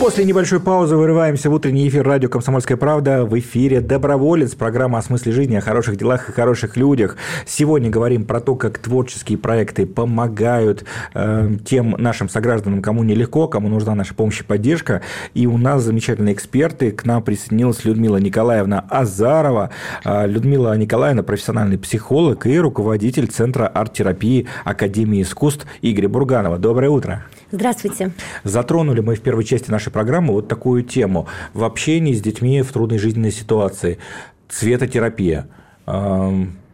После небольшой паузы вырываемся в утренний эфир радио «Комсомольская правда». В эфире «Доброволец», программа о смысле жизни, о хороших делах и хороших людях. Сегодня говорим про то, как творческие проекты помогают э, тем нашим согражданам, кому нелегко, кому нужна наша помощь и поддержка. И у нас замечательные эксперты. К нам присоединилась Людмила Николаевна Азарова. Э, Людмила Николаевна – профессиональный психолог и руководитель Центра арт-терапии Академии искусств Игоря Бурганова. Доброе утро. Здравствуйте. Затронули мы в первой части нашей программы вот такую тему в общении с детьми в трудной жизненной ситуации. Цветотерапия.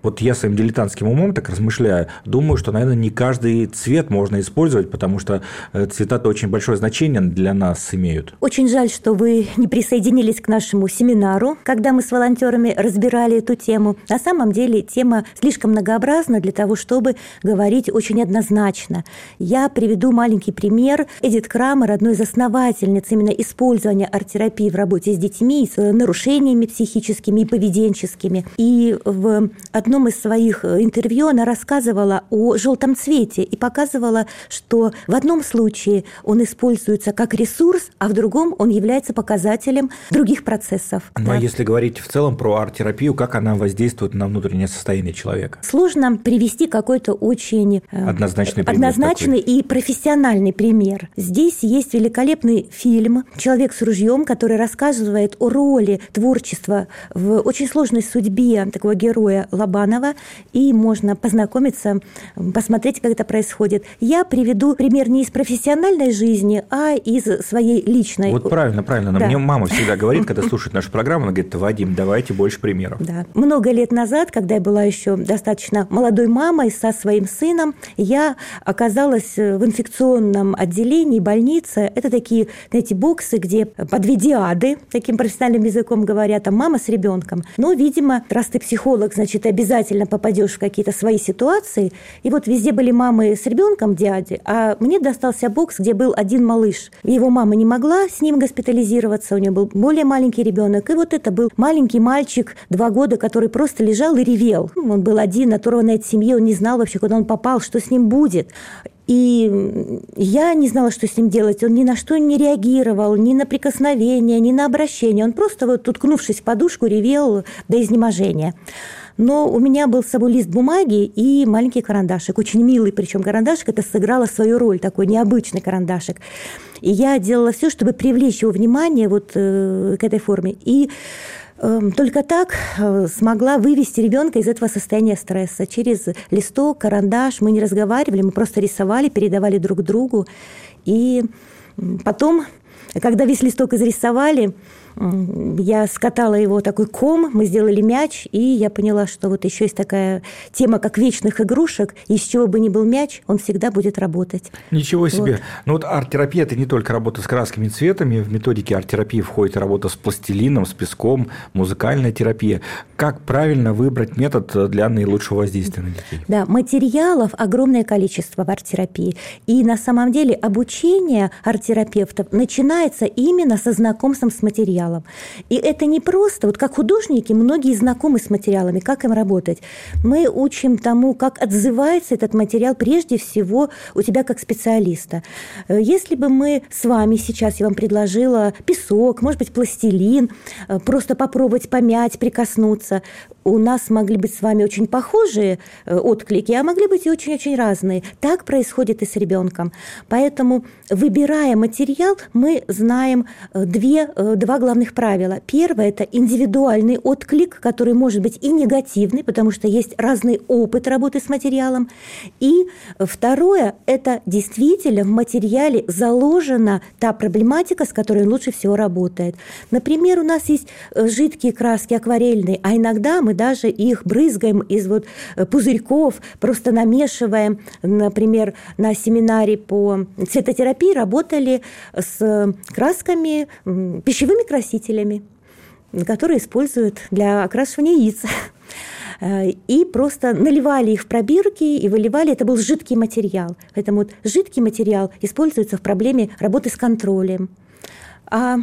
Вот я своим дилетантским умом так размышляю, думаю, что, наверное, не каждый цвет можно использовать, потому что э, цвета-то очень большое значение для нас имеют. Очень жаль, что вы не присоединились к нашему семинару, когда мы с волонтерами разбирали эту тему. На самом деле тема слишком многообразна для того, чтобы говорить очень однозначно. Я приведу маленький пример. Эдит Крамер, одной из основательниц именно использования арт-терапии в работе с детьми, с нарушениями психическими и поведенческими. И в одном одном из своих э, интервью она рассказывала о желтом цвете и показывала, что в одном случае он используется как ресурс, а в другом он является показателем других процессов. Ну а да. а если говорить в целом про арт-терапию, как она воздействует на внутреннее состояние человека? Сложно привести какой-то очень э, однозначный, пример однозначный такой. и профессиональный пример. Здесь есть великолепный фильм «Человек с ружьем», который рассказывает о роли творчества в очень сложной судьбе такого героя Лобана Романова, и можно познакомиться, посмотреть, как это происходит. Я приведу пример не из профессиональной жизни, а из своей личной. Вот правильно, правильно. Но да. мне мама всегда говорит, когда слушает нашу программу, она говорит, Вадим, давайте больше примеров. Да. Много лет назад, когда я была еще достаточно молодой мамой со своим сыном, я оказалась в инфекционном отделении больницы. Это такие, знаете, боксы, где по две диады, таким профессиональным языком говорят, там мама с ребенком. Но, видимо, раз ты психолог, значит, обязательно обязательно попадешь в какие-то свои ситуации. И вот везде были мамы с ребенком дяди, а мне достался бокс, где был один малыш. Его мама не могла с ним госпитализироваться, у нее был более маленький ребенок. И вот это был маленький мальчик, два года, который просто лежал и ревел. Он был один, оторванный от семьи, он не знал вообще, куда он попал, что с ним будет. И я не знала, что с ним делать. Он ни на что не реагировал, ни на прикосновение, ни на обращение. Он просто вот, уткнувшись в подушку, ревел до изнеможения. Но у меня был с собой лист бумаги и маленький карандашик, очень милый, причем карандашик это сыграло свою роль, такой необычный карандашик. И я делала все, чтобы привлечь его внимание вот э, к этой форме. И эм, только так э, смогла вывести ребенка из этого состояния стресса. Через листок, карандаш мы не разговаривали, мы просто рисовали, передавали друг другу. И потом, когда весь листок изрисовали, я скатала его такой ком, мы сделали мяч, и я поняла, что вот еще есть такая тема, как вечных игрушек, из чего бы ни был мяч, он всегда будет работать. Ничего себе. Вот. Ну вот арт-терапия – это не только работа с красками и цветами, в методике арт-терапии входит работа с пластилином, с песком, музыкальная терапия. Как правильно выбрать метод для наилучшего воздействия на детей? Да, материалов огромное количество в арт-терапии. И на самом деле обучение арт-терапевтов начинается именно со знакомством с материалом. И это не просто, вот как художники, многие знакомы с материалами, как им работать. Мы учим тому, как отзывается этот материал прежде всего у тебя как специалиста. Если бы мы с вами сейчас, я вам предложила песок, может быть, пластилин, просто попробовать помять, прикоснуться, у нас могли быть с вами очень похожие э, отклики, а могли быть и очень-очень разные. Так происходит и с ребенком. Поэтому, выбирая материал, мы знаем э, две, э, два главных правила. Первое – это индивидуальный отклик, который может быть и негативный, потому что есть разный опыт работы с материалом. И второе – это действительно в материале заложена та проблематика, с которой он лучше всего работает. Например, у нас есть жидкие краски акварельные, а иногда мы даже их брызгаем из вот э, пузырьков, просто намешиваем. Например, на семинаре по цветотерапии работали с красками, пищевыми красителями, которые используют для окрашивания яиц э, и просто наливали их в пробирки и выливали. Это был жидкий материал. Поэтому вот жидкий материал используется в проблеме работы с контролем. а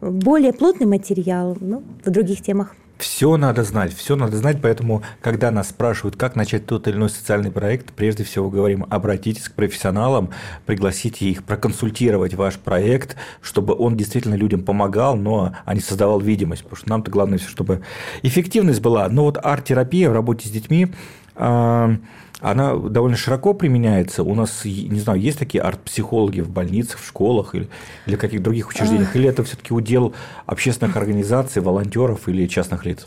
более плотный материал ну, в других темах. Все надо знать, все надо знать, поэтому, когда нас спрашивают, как начать тот или иной социальный проект, прежде всего говорим, обратитесь к профессионалам, пригласите их проконсультировать ваш проект, чтобы он действительно людям помогал, но а не создавал видимость, потому что нам-то главное все, чтобы эффективность была. Но вот арт-терапия в работе с детьми а, она довольно широко применяется. У нас, не знаю, есть такие арт-психологи в больницах, в школах или, или каких других учреждениях? Или это все-таки удел общественных организаций, волонтеров или частных лиц?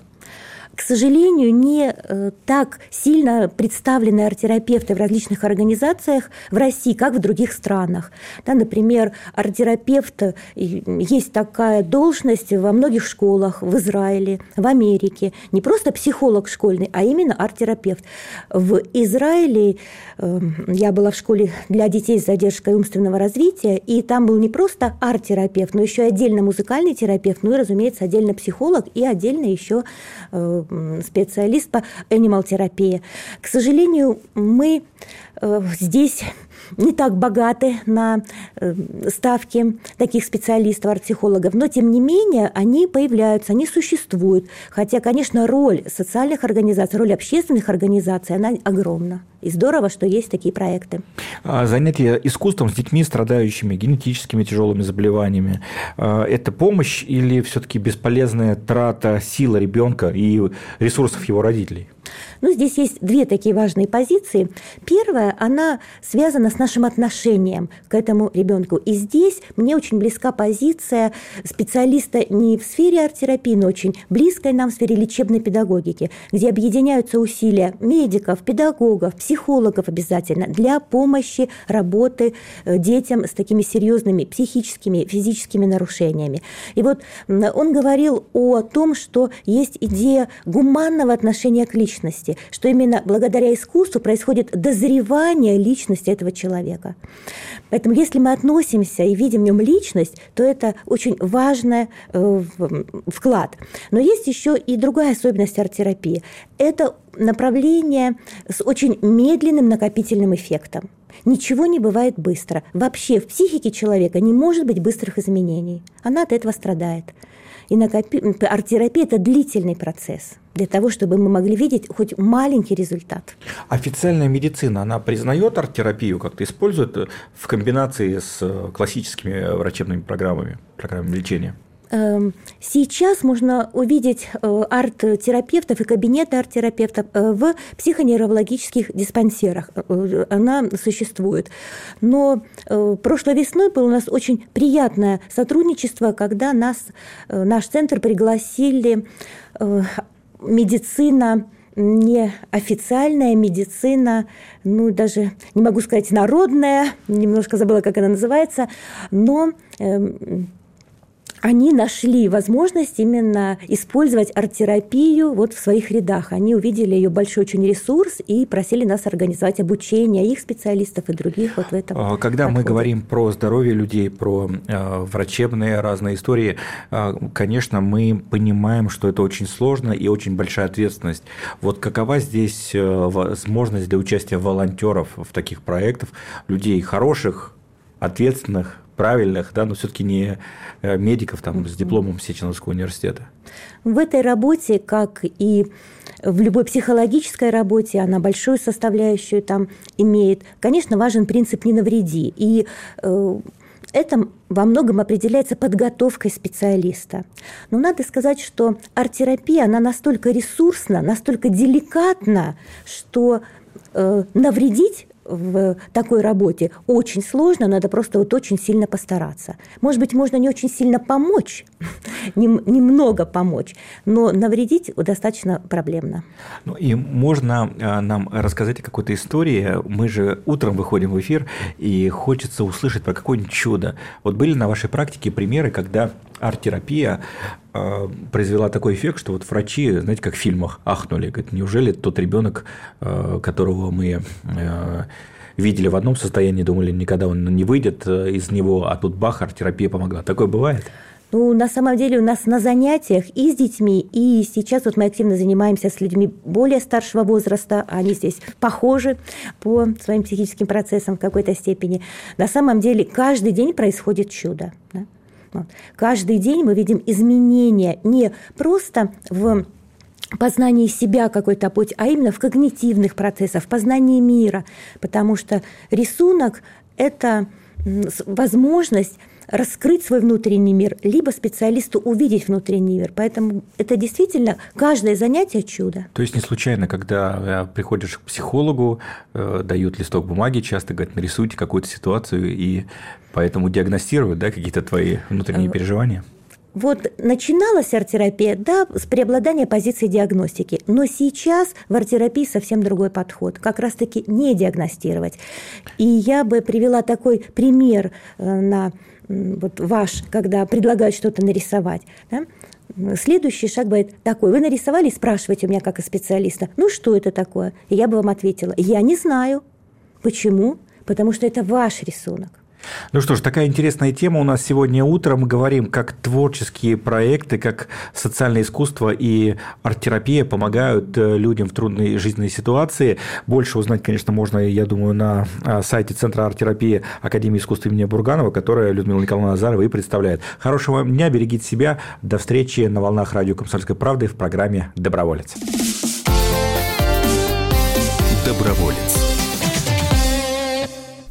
К сожалению, не э, так сильно представлены арт-терапевты в различных организациях в России, как в других странах. Да, например, арт-терапевт, э, есть такая должность во многих школах в Израиле, в Америке. Не просто психолог школьный, а именно арт-терапевт. В Израиле э, я была в школе для детей с задержкой умственного развития, и там был не просто арт-терапевт, но еще отдельно музыкальный терапевт, ну и, разумеется, отдельно психолог и отдельно еще специалист по анимал-терапии. К сожалению, мы э, здесь не так богаты на э, ставки таких специалистов, арт-психологов, но тем не менее они появляются, они существуют. Хотя, конечно, роль социальных организаций, роль общественных организаций, она огромна. И здорово, что есть такие проекты. А занятия искусством с детьми, страдающими генетическими тяжелыми заболеваниями, а, это помощь или все-таки бесполезная трата силы ребенка и ресурсов его родителей? Ну, здесь есть две такие важные позиции. Первая, она связана с нашим отношением к этому ребенку. И здесь мне очень близка позиция специалиста не в сфере арт-терапии, но очень близкой нам в сфере лечебной педагогики, где объединяются усилия медиков, педагогов, психологов обязательно для помощи работы э, детям с такими серьезными психическими, физическими нарушениями. И вот он говорил о том, что есть идея гуманного отношения к личности, что именно благодаря искусству происходит дозревание личности этого человека. Поэтому если мы относимся и видим в нем личность, то это очень важный э, вклад. Но есть еще и другая особенность арт-терапии. Это направление с очень медленным накопительным эффектом. Ничего не бывает быстро. Вообще в психике человека не может быть быстрых изменений. Она от этого страдает. И накопи... арт-терапия – это длительный процесс для того, чтобы мы могли видеть хоть маленький результат. Официальная медицина, она признает арт-терапию, как-то использует в комбинации с классическими врачебными программами, программами лечения? Эм, сейчас можно увидеть э, арт-терапевтов и кабинеты арт-терапевтов э, в психоневрологических диспансерах. Э, она существует. Но прошлой весной было у нас очень приятное сотрудничество, когда нас, наш центр пригласили медицина не официальная медицина, ну даже не могу сказать народная, немножко забыла, как она называется, но эм, они нашли возможность именно использовать арт-терапию вот в своих рядах. Они увидели ее большой очень ресурс и просили нас организовать обучение их специалистов и других вот в этом. А, когда подходе. мы говорим про здоровье людей, про э, врачебные разные истории, э, конечно, мы понимаем, что это очень сложно и очень большая ответственность. Вот какова здесь э, возможность для участия волонтеров в таких проектах, людей хороших, ответственных, правильных, да, но все-таки не э, медиков там, с дипломом Сеченовского университета. В этой работе, как и в любой психологической работе, она большую составляющую там имеет. Конечно, важен принцип «не навреди». И э, это во многом определяется подготовкой специалиста. Но надо сказать, что арт-терапия, она настолько ресурсна, настолько деликатна, что э, навредить в такой работе очень сложно, надо просто вот очень сильно постараться. Может быть, можно не очень сильно помочь, немного помочь, но навредить достаточно проблемно. Ну и можно а, нам рассказать о какой-то истории. Мы же утром выходим в эфир, и хочется услышать про какое-нибудь чудо. Вот были на вашей практике примеры, когда арт-терапия э, произвела такой эффект, что вот врачи, знаете, как в фильмах, ахнули. Говорят, неужели тот ребенок, э, которого мы э, видели в одном состоянии, думали, никогда он не выйдет из него, а тут бах, арт-терапия помогла. Такое бывает? Ну, на самом деле у нас на занятиях и с детьми, и сейчас вот мы активно занимаемся с людьми более старшего возраста, они здесь похожи по своим психическим процессам в какой-то степени. На самом деле каждый день происходит чудо. Да? Каждый день мы видим изменения не просто в познании себя какой-то путь, а именно в когнитивных процессах, в познании мира, потому что рисунок – это возможность раскрыть свой внутренний мир, либо специалисту увидеть внутренний мир. Поэтому это действительно каждое занятие чудо. То есть не случайно, когда э, приходишь к психологу, э, дают листок бумаги, часто говорят, нарисуйте какую-то ситуацию, и поэтому диагностируют да, какие-то твои внутренние э, переживания? Вот начиналась арт-терапия, да, с преобладания позиции диагностики, но сейчас в арт-терапии совсем другой подход, как раз-таки не диагностировать. И я бы привела такой пример на вот ваш, когда предлагают что-то нарисовать, да, Следующий шаг будет такой. Вы нарисовали, спрашиваете у меня как и специалиста, ну что это такое? И я бы вам ответила, я не знаю. Почему? Потому что это ваш рисунок. Ну что ж, такая интересная тема у нас сегодня утром. Говорим, как творческие проекты, как социальное искусство и арт-терапия помогают э, людям в трудной жизненной ситуации. Больше узнать, конечно, можно, я думаю, на а, сайте Центра арт-терапии Академии искусств имени Бурганова, которая Людмила Николаевна Назарова и представляет. Хорошего вам дня, берегите себя. До встречи на волнах радио «Комсомольской правды» в программе «Доброволец». Доброволец.